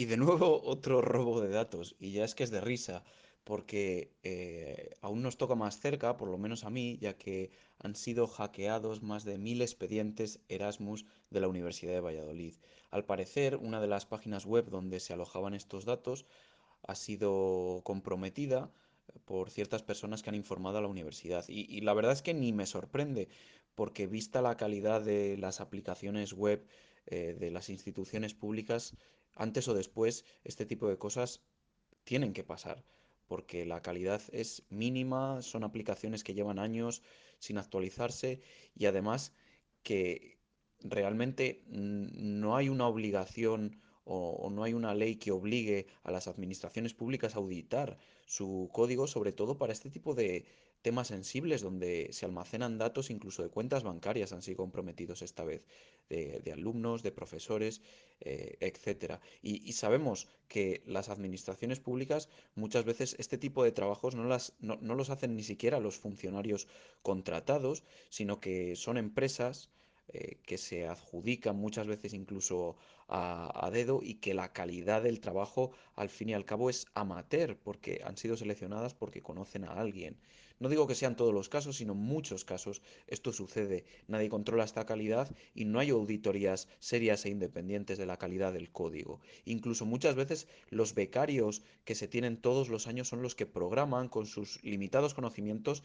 Y de nuevo otro robo de datos, y ya es que es de risa, porque eh, aún nos toca más cerca, por lo menos a mí, ya que han sido hackeados más de mil expedientes Erasmus de la Universidad de Valladolid. Al parecer, una de las páginas web donde se alojaban estos datos ha sido comprometida por ciertas personas que han informado a la universidad. Y, y la verdad es que ni me sorprende, porque vista la calidad de las aplicaciones web eh, de las instituciones públicas, antes o después este tipo de cosas tienen que pasar, porque la calidad es mínima, son aplicaciones que llevan años sin actualizarse y además que realmente no hay una obligación o, no hay una ley que obligue a las administraciones públicas a auditar su código, sobre todo para este tipo de temas sensibles donde se almacenan datos incluso de cuentas bancarias han sido comprometidos esta vez, de, alumnos, de profesores, eh, etcétera. Y, y sabemos que las administraciones públicas muchas veces este tipo de trabajos no, las, no, no los hacen ni siquiera los funcionarios contratados, sino que son empresas eh, que se adjudican muchas veces incluso a, a, dedo y que la calidad del trabajo al fin y al cabo es amateur porque han sido seleccionadas porque conocen a alguien. No digo que sean todos los casos, sino muchos casos esto sucede. Nadie controla esta calidad y no hay auditorías serias e independientes de la calidad del código. Incluso muchas veces los becarios que se tienen todos los años son los que programan con sus limitados conocimientos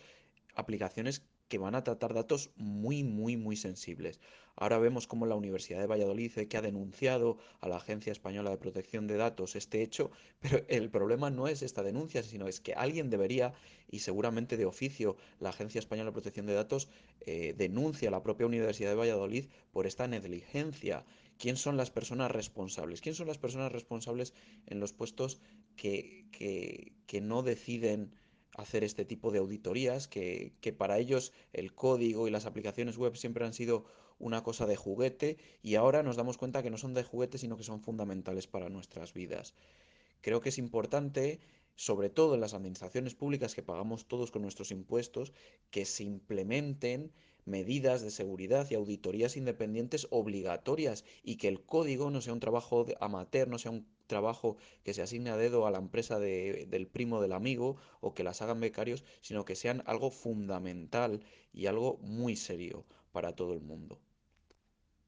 aplicaciones que van a tratar datos muy, muy, muy sensibles. Ahora vemos cómo la Universidad de Valladolid que ha denunciado a la Agencia Española de Protección de Datos este hecho, pero el problema no es esta denuncia, sino es que alguien debería, y seguramente de oficio la Agencia Española de Protección de Datos eh, denuncia a la propia Universidad de Valladolid por esta negligencia. ¿Quién son las personas responsables? ¿Quién son las personas responsables en los puestos que, que, que no deciden hacer este tipo de auditorías, que, que, para ellos el código y las aplicaciones web siempre han sido una cosa de juguete y ahora nos damos cuenta que no son de juguete, sino que son fundamentales para nuestras vidas. Creo que es importante, sobre todo en las administraciones públicas que pagamos todos con nuestros impuestos, que se implementen medidas de seguridad y auditorías independientes obligatorias y que el código no sea un trabajo amateur, no sea un trabajo que se asigne a dedo a la empresa de, del primo del amigo o que las hagan becarios, sino que sean algo fundamental y algo muy serio para todo el mundo.